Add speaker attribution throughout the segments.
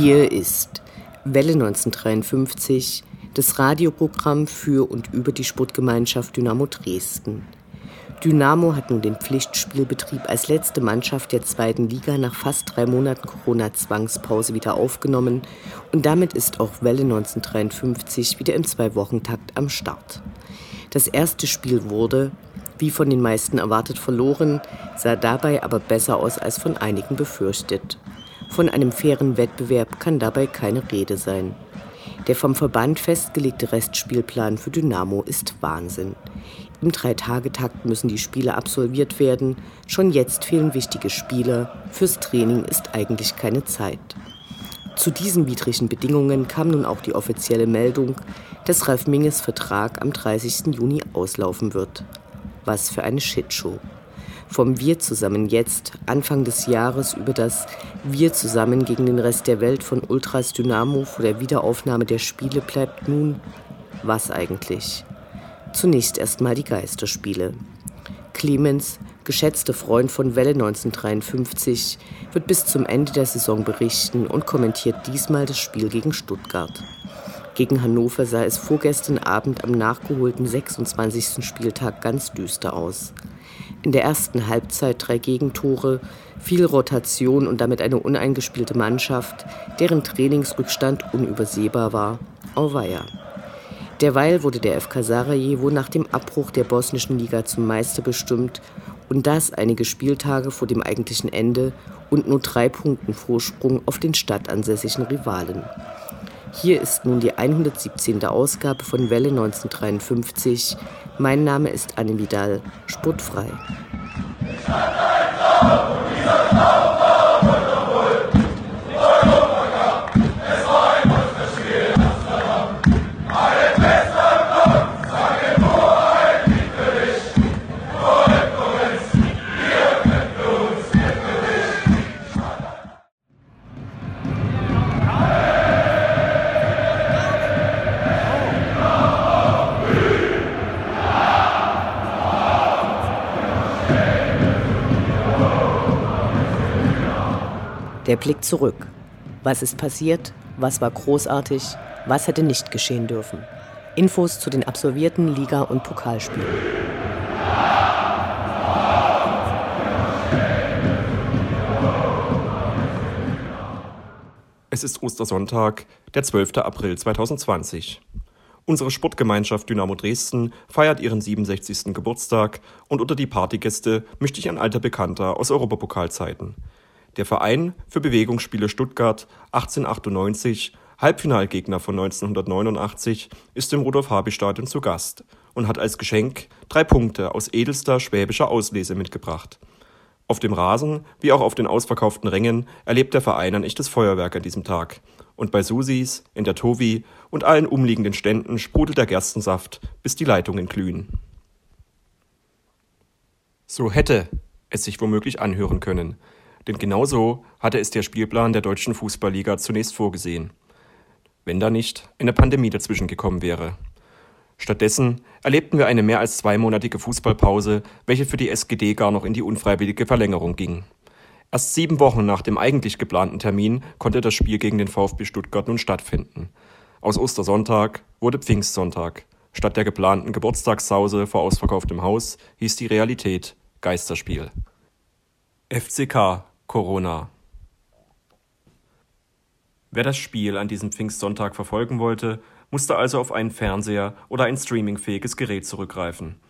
Speaker 1: Hier ist Welle 1953, das Radioprogramm für und über die Sportgemeinschaft Dynamo Dresden. Dynamo hat nun den Pflichtspielbetrieb als letzte Mannschaft der zweiten Liga nach fast drei Monaten Corona-Zwangspause wieder aufgenommen und damit ist auch Welle 1953 wieder im Zwei-Wochen-Takt am Start. Das erste Spiel wurde, wie von den meisten erwartet, verloren, sah dabei aber besser aus als von einigen befürchtet. Von einem fairen Wettbewerb kann dabei keine Rede sein. Der vom Verband festgelegte Restspielplan für Dynamo ist Wahnsinn. Im Dreitagetakt müssen die Spiele absolviert werden. Schon jetzt fehlen wichtige Spieler. Fürs Training ist eigentlich keine Zeit. Zu diesen widrigen Bedingungen kam nun auch die offizielle Meldung, dass Ralf Minges Vertrag am 30. Juni auslaufen wird. Was für eine Shitshow vom Wir zusammen jetzt, Anfang des Jahres, über das Wir zusammen gegen den Rest der Welt von Ultras Dynamo vor der Wiederaufnahme der Spiele bleibt nun was eigentlich? Zunächst erstmal die Geisterspiele. Clemens, geschätzter Freund von Welle 1953, wird bis zum Ende der Saison berichten und kommentiert diesmal das Spiel gegen Stuttgart. Gegen Hannover sah es vorgestern Abend am nachgeholten 26. Spieltag ganz düster aus. In der ersten Halbzeit drei Gegentore, viel Rotation und damit eine uneingespielte Mannschaft, deren Trainingsrückstand unübersehbar war. Auweia. Derweil wurde der FK Sarajevo nach dem Abbruch der bosnischen Liga zum Meister bestimmt und das einige Spieltage vor dem eigentlichen Ende und nur drei Punkten Vorsprung auf den stadtansässigen Rivalen. Hier ist nun die 117. Ausgabe von Welle 1953. Mein Name ist Anne Vidal, sportfrei. Der Blick zurück. Was ist passiert? Was war großartig? Was hätte nicht geschehen dürfen? Infos zu den absolvierten Liga- und Pokalspielen.
Speaker 2: Es ist Ostersonntag, der 12. April 2020. Unsere Sportgemeinschaft Dynamo Dresden feiert ihren 67. Geburtstag und unter die Partygäste mischt sich ein alter Bekannter aus Europapokalzeiten. Der Verein für Bewegungsspiele Stuttgart 1898, Halbfinalgegner von 1989, ist im Rudolf-Habich-Stadion zu Gast und hat als Geschenk drei Punkte aus edelster schwäbischer Auslese mitgebracht. Auf dem Rasen wie auch auf den ausverkauften Rängen erlebt der Verein ein echtes Feuerwerk an diesem Tag. Und bei Susis, in der Tovi und allen umliegenden Ständen sprudelt der Gerstensaft, bis die Leitungen glühen. So hätte es sich womöglich anhören können, denn genauso hatte es der Spielplan der deutschen Fußballliga zunächst vorgesehen. Wenn da nicht eine Pandemie dazwischen gekommen wäre. Stattdessen erlebten wir eine mehr als zweimonatige Fußballpause, welche für die SGD gar noch in die unfreiwillige Verlängerung ging. Erst sieben Wochen nach dem eigentlich geplanten Termin konnte das Spiel gegen den VfB Stuttgart nun stattfinden. Aus Ostersonntag wurde Pfingstsonntag. Statt der geplanten Geburtstagssause vor ausverkauftem Haus hieß die Realität Geisterspiel. FCK Corona. Wer das Spiel an diesem Pfingstsonntag verfolgen wollte, musste also auf einen Fernseher oder ein streamingfähiges Gerät zurückgreifen.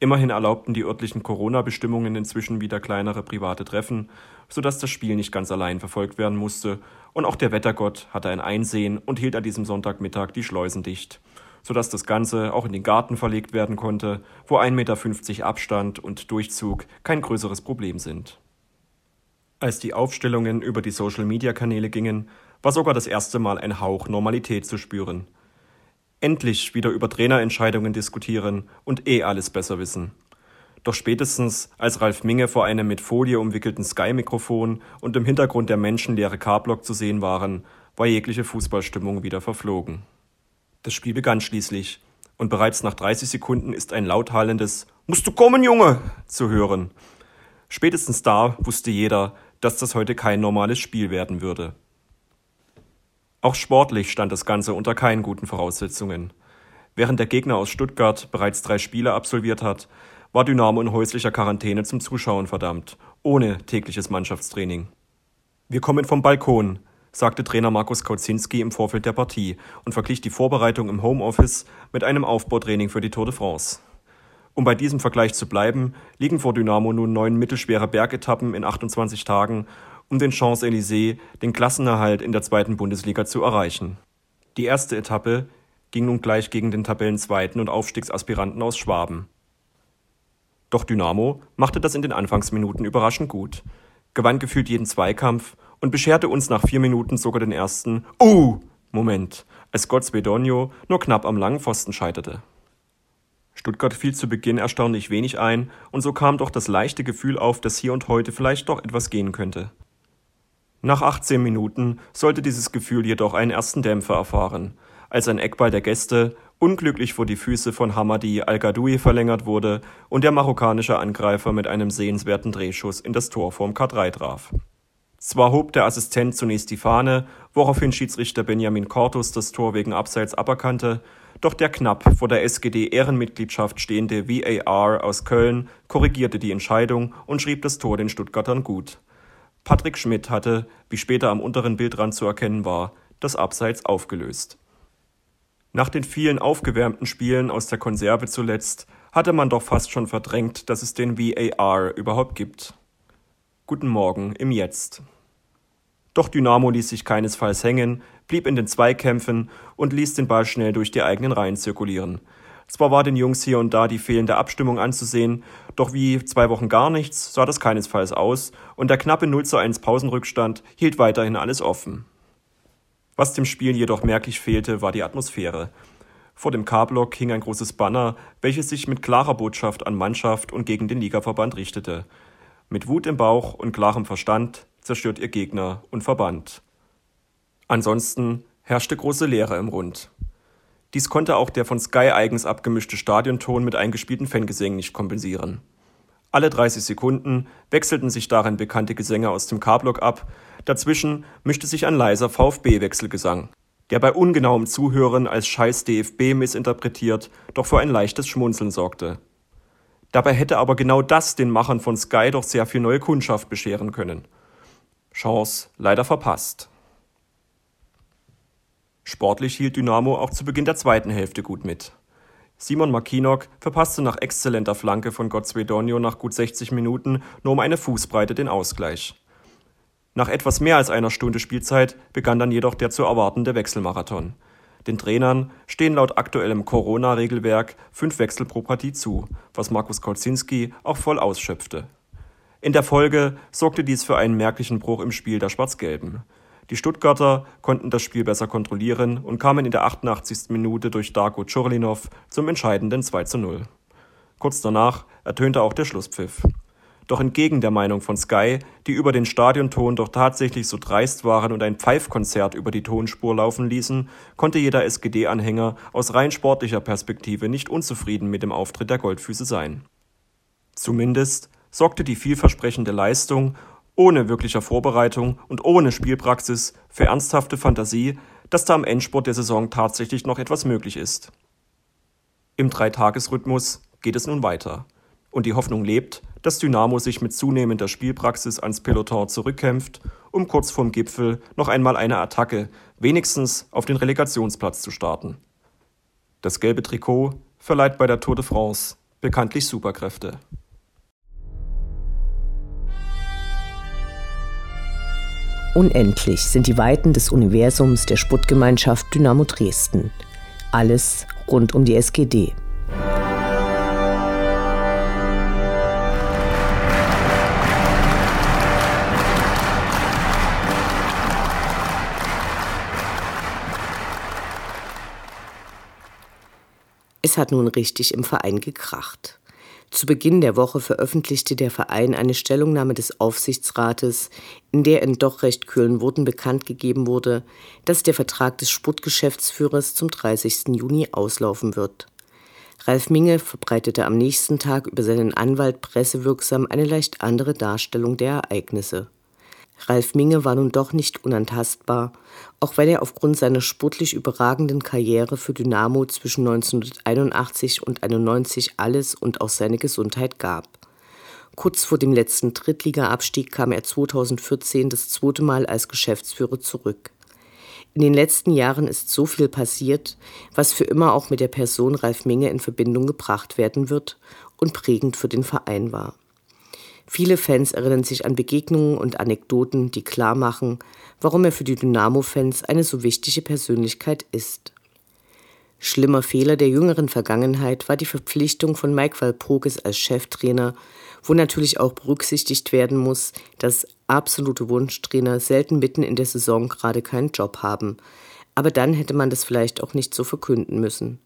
Speaker 2: Immerhin erlaubten die örtlichen Corona-Bestimmungen inzwischen wieder kleinere private Treffen, sodass das Spiel nicht ganz allein verfolgt werden musste, und auch der Wettergott hatte ein Einsehen und hielt an diesem Sonntagmittag die Schleusen dicht. sodass das Ganze auch in den Garten verlegt werden konnte, wo 1,50 Meter Abstand und Durchzug kein größeres Problem sind. Als die Aufstellungen über die Social-Media-Kanäle gingen, war sogar das erste Mal ein Hauch Normalität zu spüren. Endlich wieder über Trainerentscheidungen diskutieren und eh alles besser wissen. Doch spätestens, als Ralf Minge vor einem mit Folie umwickelten Sky-Mikrofon und im Hintergrund der menschenleere K-Block zu sehen waren, war jegliche Fußballstimmung wieder verflogen. Das Spiel begann schließlich, und bereits nach 30 Sekunden ist ein laut hallendes Musst du kommen, Junge! zu hören. Spätestens da wusste jeder, dass das heute kein normales Spiel werden würde. Auch sportlich stand das Ganze unter keinen guten Voraussetzungen. Während der Gegner aus Stuttgart bereits drei Spiele absolviert hat, war Dynamo in häuslicher Quarantäne zum Zuschauen verdammt, ohne tägliches Mannschaftstraining. Wir kommen vom Balkon, sagte Trainer Markus Kauzinski im Vorfeld der Partie und verglich die Vorbereitung im Homeoffice mit einem Aufbautraining für die Tour de France. Um bei diesem Vergleich zu bleiben, liegen vor Dynamo nun neun mittelschwere Bergetappen in 28 Tagen, um den Champs-Élysées, den Klassenerhalt in der zweiten Bundesliga zu erreichen. Die erste Etappe ging nun gleich gegen den Tabellenzweiten und Aufstiegsaspiranten aus Schwaben. Doch Dynamo machte das in den Anfangsminuten überraschend gut, gewann gefühlt jeden Zweikampf und bescherte uns nach vier Minuten sogar den ersten Uh! Moment, als Gottsbedonio nur knapp am langen Pfosten scheiterte. Stuttgart fiel zu Beginn erstaunlich wenig ein, und so kam doch das leichte Gefühl auf, dass hier und heute vielleicht doch etwas gehen könnte. Nach 18 Minuten sollte dieses Gefühl jedoch einen ersten Dämpfer erfahren, als ein Eckball der Gäste unglücklich vor die Füße von Hamadi Al-Gadoui verlängert wurde und der marokkanische Angreifer mit einem sehenswerten Drehschuss in das Tor vorm K3 traf. Zwar hob der Assistent zunächst die Fahne, woraufhin Schiedsrichter Benjamin Cortus das Tor wegen Abseits aberkannte, doch der knapp vor der SGD-Ehrenmitgliedschaft stehende VAR aus Köln korrigierte die Entscheidung und schrieb das Tor den Stuttgartern gut. Patrick Schmidt hatte, wie später am unteren Bildrand zu erkennen war, das Abseits aufgelöst. Nach den vielen aufgewärmten Spielen aus der Konserve zuletzt hatte man doch fast schon verdrängt, dass es den VAR überhaupt gibt. Guten Morgen im Jetzt. Doch Dynamo ließ sich keinesfalls hängen, blieb in den Zweikämpfen und ließ den Ball schnell durch die eigenen Reihen zirkulieren. Zwar war den Jungs hier und da die fehlende Abstimmung anzusehen, doch wie zwei Wochen gar nichts sah das keinesfalls aus und der knappe 0 zu 1 Pausenrückstand hielt weiterhin alles offen. Was dem Spiel jedoch merklich fehlte, war die Atmosphäre. Vor dem K-Block hing ein großes Banner, welches sich mit klarer Botschaft an Mannschaft und gegen den Ligaverband richtete. Mit Wut im Bauch und klarem Verstand zerstört ihr Gegner und Verband. Ansonsten herrschte große Leere im Rund. Dies konnte auch der von Sky eigens abgemischte Stadionton mit eingespielten Fangesängen nicht kompensieren. Alle 30 Sekunden wechselten sich darin bekannte Gesänge aus dem K-Block ab, dazwischen mischte sich ein leiser VfB-Wechselgesang, der bei ungenauem Zuhören als Scheiß DFB missinterpretiert, doch für ein leichtes Schmunzeln sorgte. Dabei hätte aber genau das den Machern von Sky doch sehr viel neue Kundschaft bescheren können. Chance leider verpasst. Sportlich hielt Dynamo auch zu Beginn der zweiten Hälfte gut mit. Simon Makinok verpasste nach exzellenter Flanke von Gottsvedonio nach gut 60 Minuten nur um eine Fußbreite den Ausgleich. Nach etwas mehr als einer Stunde Spielzeit begann dann jedoch der zu erwartende Wechselmarathon. Den Trainern stehen laut aktuellem Corona-Regelwerk fünf Wechsel pro Partie zu, was Markus Kolzinski auch voll ausschöpfte. In der Folge sorgte dies für einen merklichen Bruch im Spiel der Schwarz-Gelben. Die Stuttgarter konnten das Spiel besser kontrollieren und kamen in der 88. Minute durch Darko Chorlinov zum entscheidenden 2 zu 0. Kurz danach ertönte auch der Schlusspfiff. Doch entgegen der Meinung von Sky, die über den Stadionton doch tatsächlich so dreist waren und ein Pfeifkonzert über die Tonspur laufen ließen, konnte jeder SGD-Anhänger aus rein sportlicher Perspektive nicht unzufrieden mit dem Auftritt der Goldfüße sein. Zumindest sorgte die vielversprechende Leistung ohne wirklicher Vorbereitung und ohne Spielpraxis für ernsthafte Fantasie, dass da am Endspurt der Saison tatsächlich noch etwas möglich ist. Im Dreitagesrhythmus geht es nun weiter. Und die Hoffnung lebt, dass Dynamo sich mit zunehmender Spielpraxis ans Peloton zurückkämpft, um kurz vorm Gipfel noch einmal eine Attacke, wenigstens auf den Relegationsplatz zu starten. Das gelbe Trikot verleiht bei der Tour de France bekanntlich Superkräfte.
Speaker 1: Unendlich sind die Weiten des Universums der Sputtgemeinschaft Dynamo Dresden. alles rund um die SGD. Es hat nun richtig im Verein gekracht. Zu Beginn der Woche veröffentlichte der Verein eine Stellungnahme des Aufsichtsrates, in der in doch recht kühlen Worten bekannt gegeben wurde, dass der Vertrag des Sportgeschäftsführers zum 30. Juni auslaufen wird. Ralf Minge verbreitete am nächsten Tag über seinen Anwalt pressewirksam eine leicht andere Darstellung der Ereignisse. Ralf Minge war nun doch nicht unantastbar, auch weil er aufgrund seiner sportlich überragenden Karriere für Dynamo zwischen 1981 und 91 alles und auch seine Gesundheit gab. Kurz vor dem letzten Drittliga-Abstieg kam er 2014 das zweite Mal als Geschäftsführer zurück. In den letzten Jahren ist so viel passiert, was für immer auch mit der Person Ralf Minge in Verbindung gebracht werden wird und prägend für den Verein war. Viele Fans erinnern sich an Begegnungen und Anekdoten, die klar machen, warum er für die Dynamo-Fans eine so wichtige Persönlichkeit ist. Schlimmer Fehler der jüngeren Vergangenheit war die Verpflichtung von Mike Walpurgis als Cheftrainer, wo natürlich auch berücksichtigt werden muss, dass absolute Wunschtrainer selten mitten in der Saison gerade keinen Job haben. Aber dann hätte man das vielleicht auch nicht so verkünden müssen.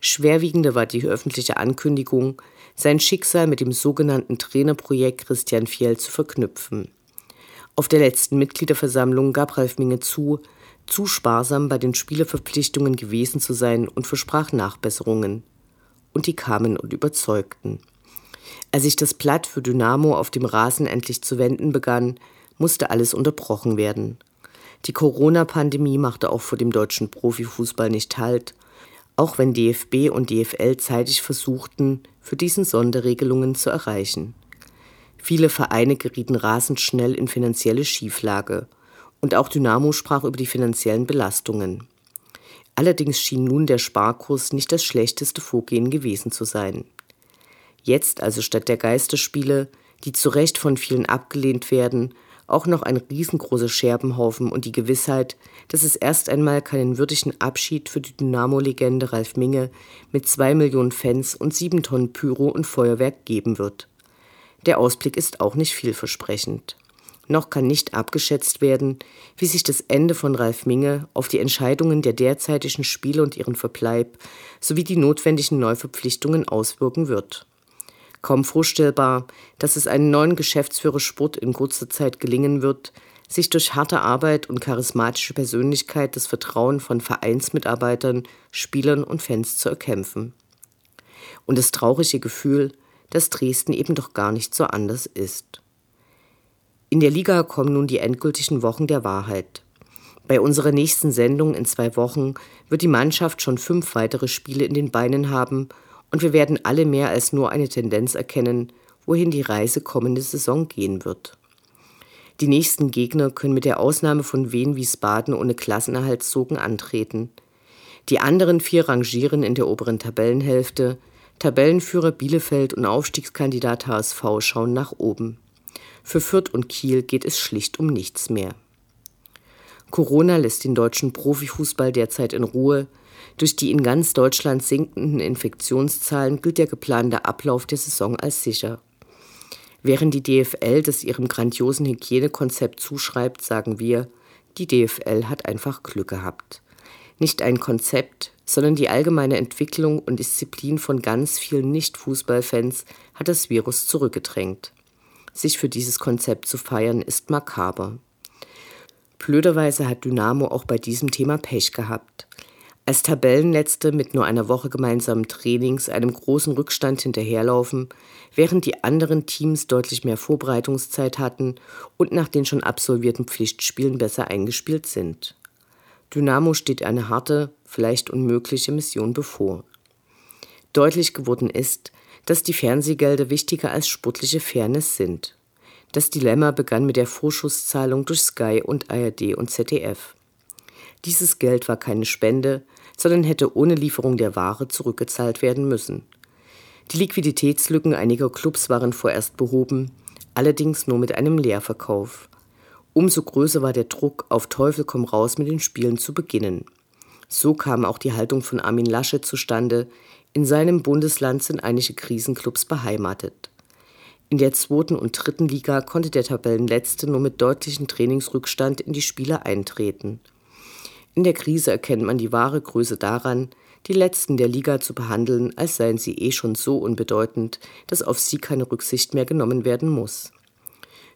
Speaker 1: Schwerwiegender war die öffentliche Ankündigung, sein Schicksal mit dem sogenannten Trainerprojekt Christian Fjell zu verknüpfen. Auf der letzten Mitgliederversammlung gab Ralf Minge zu, zu sparsam bei den Spielerverpflichtungen gewesen zu sein und versprach Nachbesserungen. Und die kamen und überzeugten. Als sich das Blatt für Dynamo auf dem Rasen endlich zu wenden begann, musste alles unterbrochen werden. Die Corona-Pandemie machte auch vor dem deutschen Profifußball nicht Halt auch wenn DFB und DFL zeitig versuchten, für diesen Sonderregelungen zu erreichen. Viele Vereine gerieten rasend schnell in finanzielle Schieflage und auch Dynamo sprach über die finanziellen Belastungen. Allerdings schien nun der Sparkurs nicht das schlechteste Vorgehen gewesen zu sein. Jetzt also statt der Geisterspiele, die zu Recht von vielen abgelehnt werden, auch noch ein riesengroßer Scherbenhaufen und die Gewissheit, dass es erst einmal keinen würdigen Abschied für die Dynamo-Legende Ralf Minge mit zwei Millionen Fans und sieben Tonnen Pyro und Feuerwerk geben wird. Der Ausblick ist auch nicht vielversprechend. Noch kann nicht abgeschätzt werden, wie sich das Ende von Ralf Minge auf die Entscheidungen der derzeitigen Spiele und ihren Verbleib sowie die notwendigen Neuverpflichtungen auswirken wird. Kaum vorstellbar, dass es einem neuen Geschäftsführer Sport in kurzer Zeit gelingen wird, sich durch harte Arbeit und charismatische Persönlichkeit das Vertrauen von Vereinsmitarbeitern, Spielern und Fans zu erkämpfen. Und das traurige Gefühl, dass Dresden eben doch gar nicht so anders ist. In der Liga kommen nun die endgültigen Wochen der Wahrheit. Bei unserer nächsten Sendung in zwei Wochen wird die Mannschaft schon fünf weitere Spiele in den Beinen haben und wir werden alle mehr als nur eine Tendenz erkennen, wohin die Reise kommende Saison gehen wird. Die nächsten Gegner können mit der Ausnahme von Wien Wiesbaden ohne Klassenerhaltszogen antreten. Die anderen vier rangieren in der oberen Tabellenhälfte. Tabellenführer Bielefeld und Aufstiegskandidat HSV schauen nach oben. Für Fürth und Kiel geht es schlicht um nichts mehr. Corona lässt den deutschen Profifußball derzeit in Ruhe. Durch die in ganz Deutschland sinkenden Infektionszahlen gilt der geplante Ablauf der Saison als sicher. Während die DFL das ihrem grandiosen Hygienekonzept zuschreibt, sagen wir, die DFL hat einfach Glück gehabt. Nicht ein Konzept, sondern die allgemeine Entwicklung und Disziplin von ganz vielen Nicht-Fußballfans hat das Virus zurückgedrängt. Sich für dieses Konzept zu feiern, ist makaber. Blöderweise hat Dynamo auch bei diesem Thema Pech gehabt. Als Tabellenletzte mit nur einer Woche gemeinsamen Trainings einem großen Rückstand hinterherlaufen, während die anderen Teams deutlich mehr Vorbereitungszeit hatten und nach den schon absolvierten Pflichtspielen besser eingespielt sind. Dynamo steht eine harte, vielleicht unmögliche Mission bevor. Deutlich geworden ist, dass die Fernsehgelder wichtiger als sportliche Fairness sind. Das Dilemma begann mit der Vorschusszahlung durch Sky und ARD und ZDF. Dieses Geld war keine Spende, sondern hätte ohne Lieferung der Ware zurückgezahlt werden müssen. Die Liquiditätslücken einiger Clubs waren vorerst behoben, allerdings nur mit einem Leerverkauf. Umso größer war der Druck, auf Teufel komm raus mit den Spielen zu beginnen. So kam auch die Haltung von Armin Lasche zustande. In seinem Bundesland sind einige Krisenclubs beheimatet. In der zweiten und dritten Liga konnte der Tabellenletzte nur mit deutlichem Trainingsrückstand in die Spiele eintreten. In der Krise erkennt man die wahre Größe daran, die Letzten der Liga zu behandeln, als seien sie eh schon so unbedeutend, dass auf sie keine Rücksicht mehr genommen werden muss.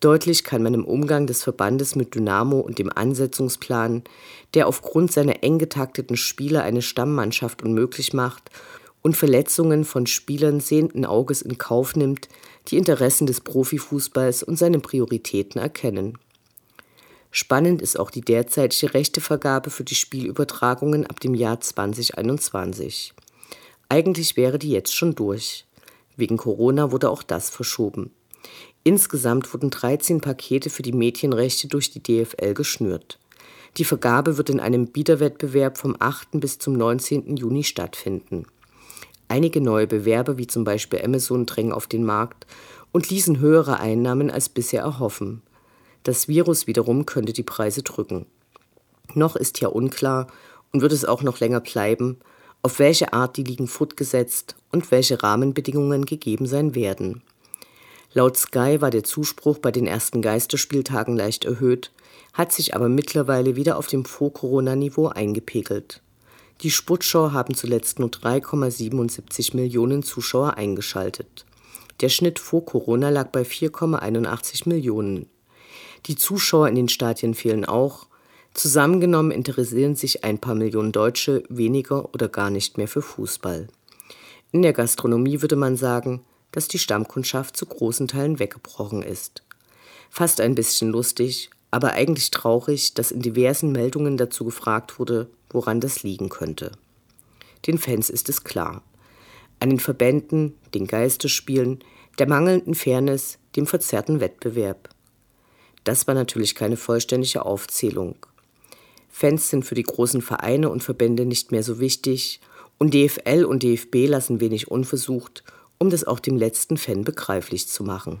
Speaker 1: Deutlich kann man im Umgang des Verbandes mit Dynamo und dem Ansetzungsplan, der aufgrund seiner eng getakteten Spiele eine Stammmannschaft unmöglich macht und Verletzungen von Spielern sehenden Auges in Kauf nimmt, die Interessen des Profifußballs und seine Prioritäten erkennen. Spannend ist auch die derzeitige Rechtevergabe für die Spielübertragungen ab dem Jahr 2021. Eigentlich wäre die jetzt schon durch. Wegen Corona wurde auch das verschoben. Insgesamt wurden 13 Pakete für die Mädchenrechte durch die DFL geschnürt. Die Vergabe wird in einem Bieterwettbewerb vom 8. bis zum 19. Juni stattfinden. Einige neue Bewerber, wie zum Beispiel Amazon, drängen auf den Markt und ließen höhere Einnahmen als bisher erhoffen. Das Virus wiederum könnte die Preise drücken. Noch ist ja unklar und wird es auch noch länger bleiben, auf welche Art die Ligen fortgesetzt und welche Rahmenbedingungen gegeben sein werden. Laut Sky war der Zuspruch bei den ersten Geisterspieltagen leicht erhöht, hat sich aber mittlerweile wieder auf dem Vor-Corona-Niveau eingepegelt. Die Sportschau haben zuletzt nur 3,77 Millionen Zuschauer eingeschaltet. Der Schnitt vor Corona lag bei 4,81 Millionen. Die Zuschauer in den Stadien fehlen auch. Zusammengenommen interessieren sich ein paar Millionen Deutsche weniger oder gar nicht mehr für Fußball. In der Gastronomie würde man sagen, dass die Stammkundschaft zu großen Teilen weggebrochen ist. Fast ein bisschen lustig, aber eigentlich traurig, dass in diversen Meldungen dazu gefragt wurde, woran das liegen könnte. Den Fans ist es klar. An den Verbänden, den Geisterspielen, der mangelnden Fairness, dem verzerrten Wettbewerb. Das war natürlich keine vollständige Aufzählung. Fans sind für die großen Vereine und Verbände nicht mehr so wichtig und DFL und DFB lassen wenig unversucht, um das auch dem letzten Fan begreiflich zu machen.